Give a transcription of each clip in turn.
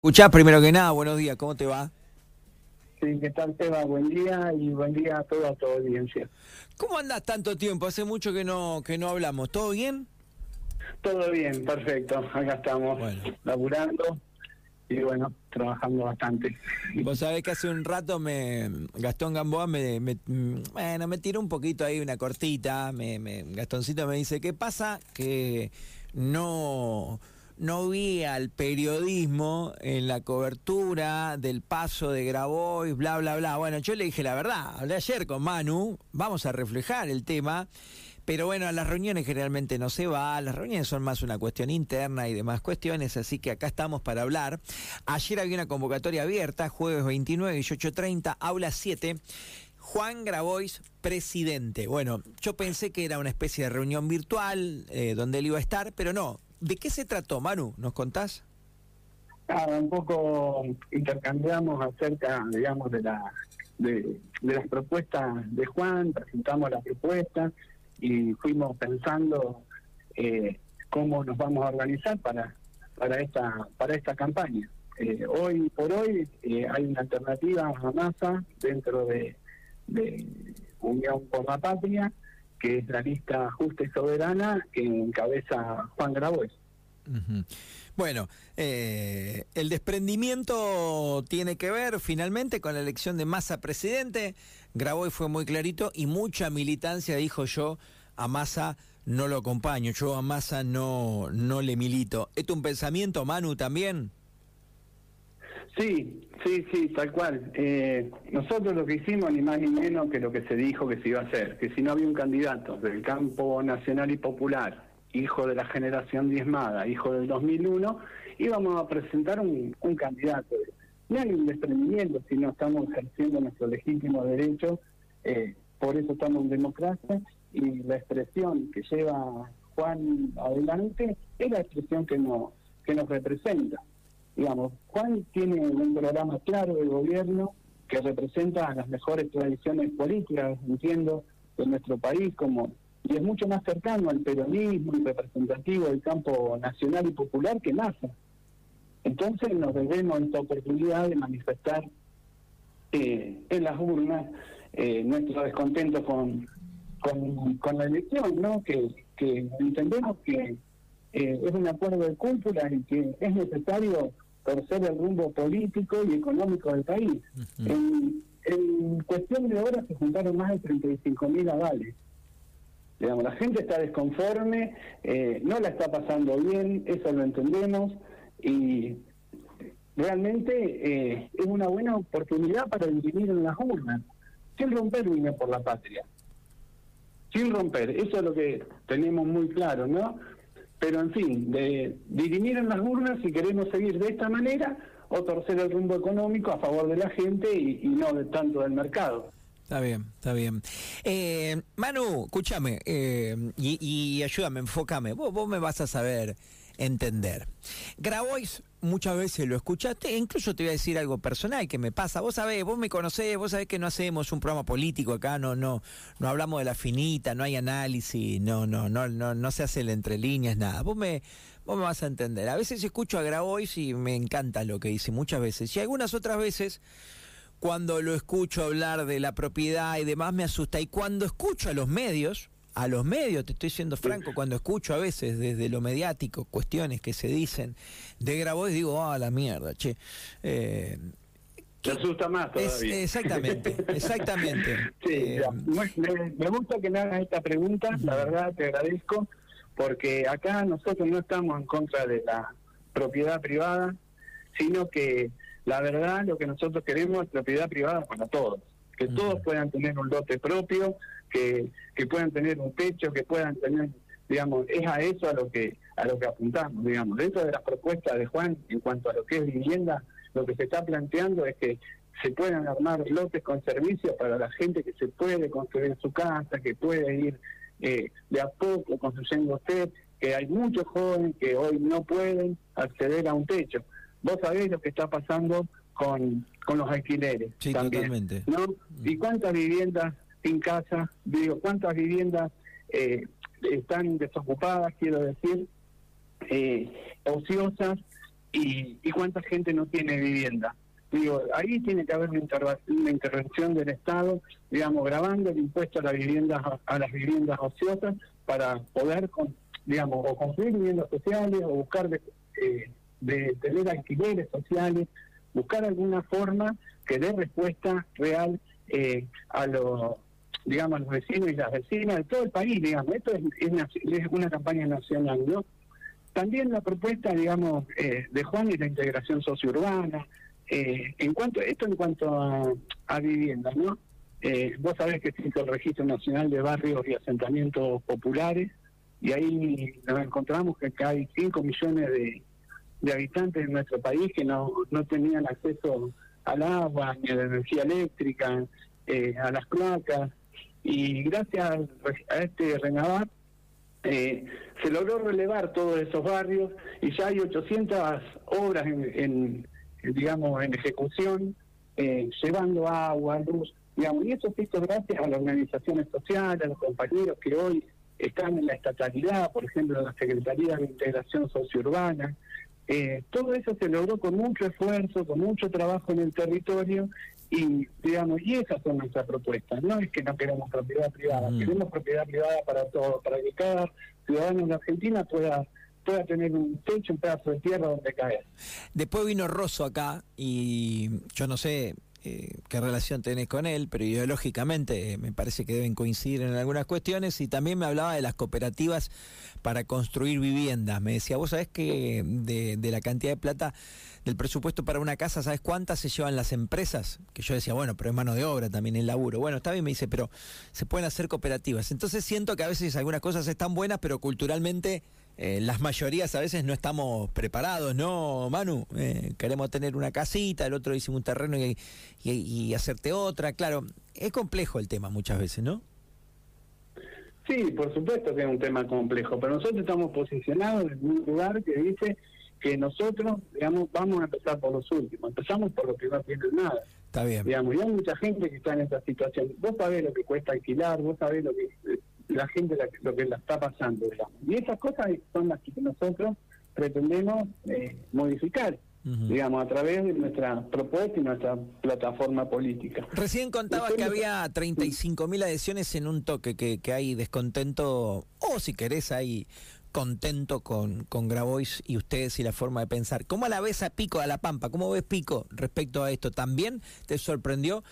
Escuchá, primero que nada, buenos días, ¿cómo te va? Sí, ¿qué tal, Seba? Buen día y buen día a toda tu audiencia. ¿Cómo andas tanto tiempo? Hace mucho que no que no hablamos. ¿Todo bien? Todo bien, perfecto. Acá estamos Bueno. laburando y bueno, trabajando bastante. Vos sabés que hace un rato me Gastón Gamboa me, me- bueno, me tiró un poquito ahí una cortita, me, me- Gastoncito me dice, ¿qué pasa? Que no no vi al periodismo en la cobertura del paso de Grabois, bla, bla, bla. Bueno, yo le dije la verdad, hablé ayer con Manu, vamos a reflejar el tema. Pero bueno, a las reuniones generalmente no se va, las reuniones son más una cuestión interna y demás cuestiones, así que acá estamos para hablar. Ayer había una convocatoria abierta, jueves 29, 18.30, aula 7. Juan Grabois, presidente. Bueno, yo pensé que era una especie de reunión virtual eh, donde él iba a estar, pero no. ¿De qué se trató, Manu? ¿Nos contás? Nada, un poco intercambiamos acerca, digamos, de, la, de, de las propuestas de Juan, presentamos las propuestas y fuimos pensando eh, cómo nos vamos a organizar para para esta para esta campaña. Eh, hoy por hoy eh, hay una alternativa a masa dentro de, de Unión por la Patria, que es la lista justa y soberana que encabeza Juan Grabois. Bueno, eh, el desprendimiento tiene que ver finalmente con la elección de Massa presidente. Grabois fue muy clarito y mucha militancia dijo yo a Massa no lo acompaño, yo a Massa no, no le milito. ¿Es un pensamiento, Manu, también? Sí, sí, sí, tal cual. Eh, nosotros lo que hicimos, ni más ni menos que lo que se dijo que se iba a hacer, que si no había un candidato del campo nacional y popular, hijo de la generación diezmada, hijo del 2001, íbamos a presentar un, un candidato. No hay un desprendimiento, sino estamos ejerciendo nuestro legítimo derecho, eh, por eso estamos en democracia, y la expresión que lleva Juan adelante es la expresión que nos, que nos representa digamos, Juan tiene un programa claro de gobierno que representa las mejores tradiciones políticas, entiendo, de nuestro país, como y es mucho más cercano al peronismo y representativo del campo nacional y popular que NASA. Entonces nos debemos esta oportunidad de manifestar eh, en las urnas eh, nuestro descontento con, con, la elección, ¿no? Que, que entendemos que eh, es un acuerdo de cúpula y que es necesario torcer el rumbo político y económico del país. en, en cuestión de horas se juntaron más de 35 mil avales. Digamos, la gente está desconforme, eh, no la está pasando bien, eso lo entendemos, y realmente eh, es una buena oportunidad para dirimir en las urnas, sin romper Unión por la Patria. Sin romper, eso es lo que tenemos muy claro, ¿no? Pero en fin, de dirimir en las urnas si queremos seguir de esta manera o torcer el rumbo económico a favor de la gente y, no de tanto del mercado. Está bien, está bien. Eh, Manu, escúchame eh, y, y ayúdame, enfócame. Vos, vos me vas a saber entender. Grabois muchas veces lo escuchaste, e incluso te voy a decir algo personal que me pasa. Vos sabés, vos me conocés, vos sabés que no hacemos un programa político acá, no, no, no hablamos de la finita, no hay análisis, no, no, no, no, no se hace el entre líneas, nada. Vos me, vos me vas a entender. A veces escucho a Grabois y me encanta lo que dice, muchas veces. Y algunas otras veces cuando lo escucho hablar de la propiedad y demás me asusta. Y cuando escucho a los medios, a los medios, te estoy siendo franco, cuando escucho a veces desde lo mediático cuestiones que se dicen de Grabois, digo, ah, la mierda, che. Eh, Te asusta más es- exactamente, exactamente. Sí, Eh, me, me gusta que me hagas esta pregunta, la verdad te agradezco, porque acá nosotros no estamos en contra de la propiedad privada, sino que la verdad lo que nosotros queremos es propiedad privada para todos, que todos puedan tener un lote propio, que, que puedan tener un techo, que puedan tener, digamos, es a eso a lo que a lo que apuntamos, digamos. Dentro de las propuestas de Juan en cuanto a lo que es vivienda, lo que se está planteando es que se puedan armar lotes con servicios para la gente que se puede construir su casa, que puede ir eh, de a poco construyendo usted, que hay muchos jóvenes que hoy no pueden acceder a un techo. Vos sabés lo que está pasando con, con los alquileres Sí, también, totalmente. ¿no? ¿Y cuántas viviendas sin casa, digo, cuántas viviendas eh, están desocupadas, quiero decir, eh, ociosas, y, y cuánta gente no tiene vivienda. Digo, ahí tiene que haber una, intervención del Estado, digamos, grabando el impuesto a las viviendas a, las viviendas ociosas para poder, digamos, o construir viviendas sociales o buscar de, eh, de tener alquileres sociales, buscar alguna forma que dé respuesta real eh, a los digamos, los vecinos y las vecinas de todo el país, digamos. Esto es, es, una campaña nacional, ¿no? También la propuesta, digamos, eh, de Juan y la integración sociourbana. Eh, en cuanto esto en cuanto a, a vivienda, ¿no? Eh, vos sabés que existe el Registro Nacional de Barrios y Asentamientos Populares y ahí nos encontramos que hay 5 millones de, de habitantes en nuestro país que no, no tenían acceso al agua, ni a la energía eléctrica, eh, a las cloacas, y gracias a este Renavat eh, se logró relevar todos esos barrios y ya hay 800 obras en, digamos en ejecución eh, llevando agua, luz, digamos, y eso se hizo gracias a las organizaciones sociales, a los compañeros que hoy están en la estatalidad, por ejemplo, en la Secretaría de Integración Sociourbana, eh, todo eso se logró con mucho esfuerzo, con mucho trabajo en el territorio y digamos y esas son nuestras propuestas. No es que no queremos propiedad privada, mm. queremos propiedad privada para todos, para que cada ciudadano en Argentina pueda pueda tener un techo, un pedazo de tierra donde caer. Después vino Rosso acá y yo no sé eh, qué relación tenés con él, pero ideológicamente eh, me parece que deben coincidir en algunas cuestiones y también me hablaba de las cooperativas para construir viviendas. Me decía, vos sabés que de, de la cantidad de plata del presupuesto para una casa, ¿sabes cuántas se llevan las empresas? Que yo decía, bueno, pero es mano de obra también el laburo. Bueno, está bien, me dice, pero se pueden hacer cooperativas. Entonces siento que a veces algunas cosas están buenas, pero culturalmente eh, las mayorías a veces no estamos preparados, ¿no, Manu? Eh, queremos tener una casita, el otro hicimos un terreno y, hacerte otra. Claro, es complejo el tema muchas veces, ¿no? Sí, por supuesto que es un tema complejo, pero nosotros estamos posicionados en un lugar que dice que nosotros, digamos, vamos a empezar por los últimos, empezamos por los que no tienen nada. Está bien. Digamos, y hay mucha gente que está en esta situación. Vos sabés lo que cuesta alquilar, vos sabés lo que la gente lo que la está pasando, digamos. Y esas cosas son las que nosotros pretendemos eh, modificar. digamos, a través de nuestra propuesta y nuestra plataforma política. Recién contaba que había 35 mil adhesiones en un toque, que, que hay descontento, o si querés hay contento con, con Grabois y ustedes y la forma de pensar. ¿Cómo la ves a Pico, a La Pampa? ¿Cómo ves Pico respecto a esto? ¿También te sorprendió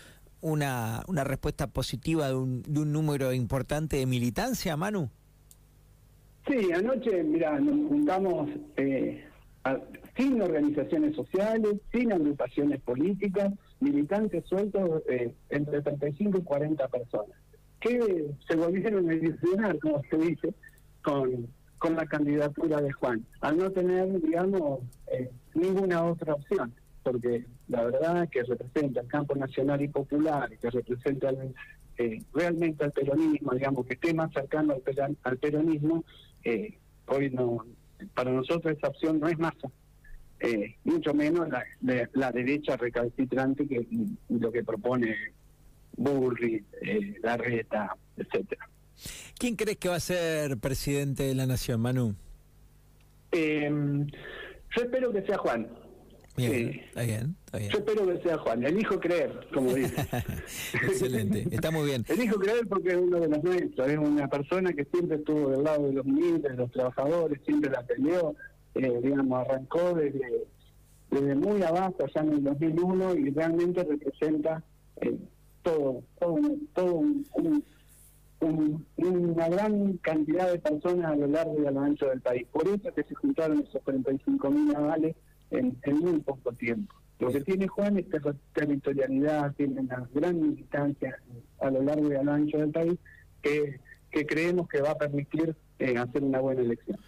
una, una respuesta positiva de un, de un número importante de militancia, Manu? Sí, anoche, mira, nos juntamos eh, sin organizaciones sociales, sin agrupaciones políticas, militantes sueltos eh, entre 35 y 40 personas, que se volvieron a ilusionar, como se dice, con, con la candidatura de Juan, al no tener, digamos, eh, ninguna otra opción porque la verdad que representa el campo nacional y popular, que representa eh, realmente al peronismo, digamos, que esté más cercano al, peronismo, eh, hoy no, para nosotros esa opción no es masa, eh, mucho menos la, de, la derecha recalcitrante que lo que propone Burri, Larreta, etcétera. ¿Quién crees que va a ser presidente de la nación, Manu? yo espero que sea Juan. Bien, está bien, está bien. Yo espero que sea Juan, elijo creer, como dice. Excelente, está muy bien. Elijo creer porque es uno de los nuestros, es una persona que siempre estuvo del lado de los humildes, de los trabajadores, siempre la peleó, eh, digamos, arrancó desde, desde muy abajo, allá en el 2001, y realmente representa eh, todo, todo, todo una gran cantidad de personas a lo largo y a lo ancho del país. Por eso que se juntaron esos 45 mil avales en, muy poco tiempo. Lo que tiene Juan es territorialidad, tiene una gran militancia a lo largo y a lo ancho del país que, que creemos que va a permitir eh, hacer una buena elección.